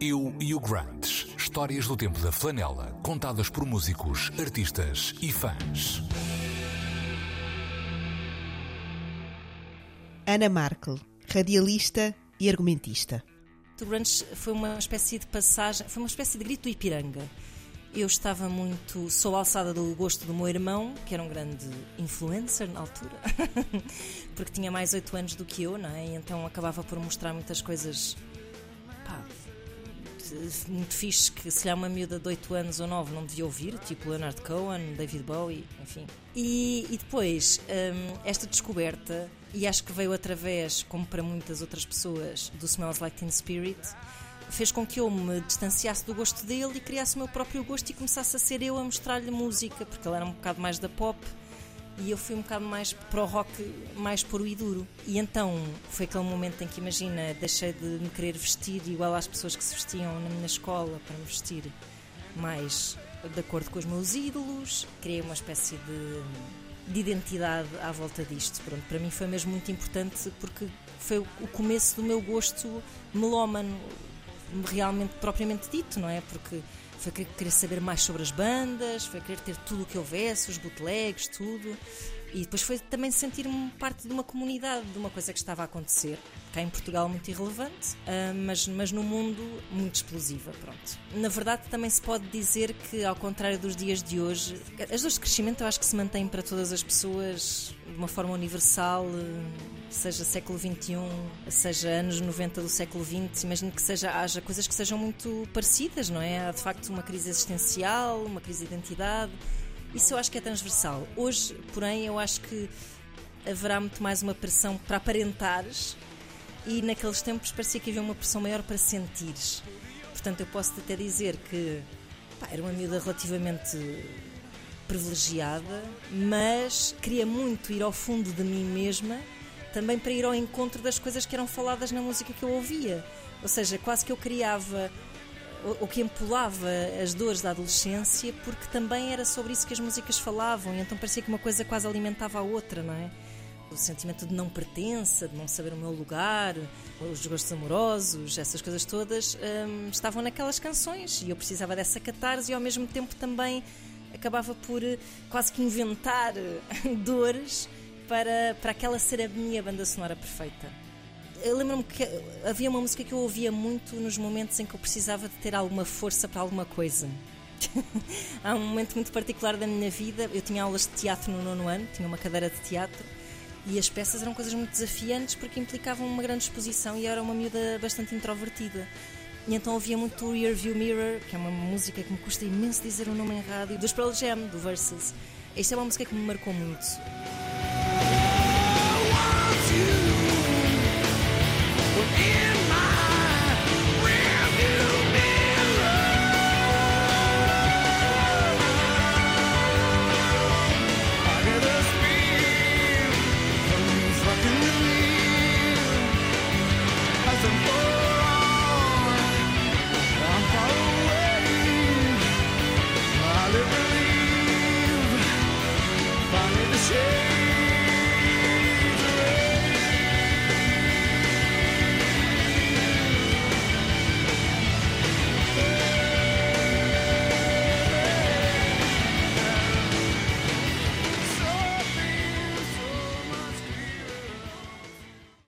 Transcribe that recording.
Eu e o Grant. Histórias do tempo da flanela, contadas por músicos, artistas e fãs. Ana Markel, radialista e argumentista. O grunge foi uma espécie de passagem, foi uma espécie de grito do Ipiranga. Eu estava muito. Sou alçada do gosto do meu irmão, que era um grande influencer na altura, porque tinha mais 8 anos do que eu, não é? E então acabava por mostrar muitas coisas. Pá, muito fixe que se há uma miúda de 8 anos ou 9 não devia ouvir, tipo Leonard Cohen, David Bowie, enfim. E, e depois, hum, esta descoberta, e acho que veio através, como para muitas outras pessoas, do Smells Like Teen Spirit fez com que eu me distanciasse do gosto dele e criasse o meu próprio gosto e começasse a ser eu a mostrar-lhe música, porque ele era um bocado mais da pop e eu fui um bocado mais para o rock mais puro e duro. E então foi aquele momento em que, imagina, deixei de me querer vestir igual às pessoas que se vestiam na minha escola para me vestir mais de acordo com os meus ídolos, criei uma espécie de, de identidade à volta disto. Pronto, para mim foi mesmo muito importante porque foi o começo do meu gosto melómano realmente propriamente dito, não é? Porque foi querer saber mais sobre as bandas, foi querer ter tudo o que houvesse, os bootlegs, tudo. E depois foi também sentir-me parte de uma comunidade, de uma coisa que estava a acontecer. Cá em Portugal muito irrelevante, uh, mas, mas no mundo muito explosiva, pronto. Na verdade também se pode dizer que, ao contrário dos dias de hoje, as dores de crescimento eu acho que se mantêm para todas as pessoas de uma forma universal, seja século XXI, seja anos 90 do século XX, imagino que seja, haja coisas que sejam muito parecidas, não é? Há de facto uma crise existencial, uma crise de identidade isso eu acho que é transversal. Hoje, porém, eu acho que haverá muito mais uma pressão para aparentares e naqueles tempos parecia que havia uma pressão maior para sentires. Portanto, eu posso até dizer que pá, era uma miúda relativamente privilegiada, mas queria muito ir ao fundo de mim mesma, também para ir ao encontro das coisas que eram faladas na música que eu ouvia. Ou seja, quase que eu criava o que empolava as dores da adolescência, porque também era sobre isso que as músicas falavam, e então parecia que uma coisa quase alimentava a outra, não é? O sentimento de não pertença, de não saber o meu lugar, os gostos amorosos, essas coisas todas hum, estavam naquelas canções e eu precisava dessa catarse e ao mesmo tempo também acabava por eh, quase que inventar eh, dores para, para aquela ser a minha banda sonora perfeita eu lembro-me que havia uma música que eu ouvia muito nos momentos em que eu precisava de ter alguma força para alguma coisa. Há um momento muito particular da minha vida. Eu tinha aulas de teatro no nono ano, tinha uma cadeira de teatro e as peças eram coisas muito desafiantes porque implicavam uma grande exposição e eu era uma miúda bastante introvertida. E então ouvia muito o Rear View Mirror, que é uma música que me custa imenso dizer o nome em rádio, dos Pearl Jam, do Versus. Esta é uma música que me marcou muito. you.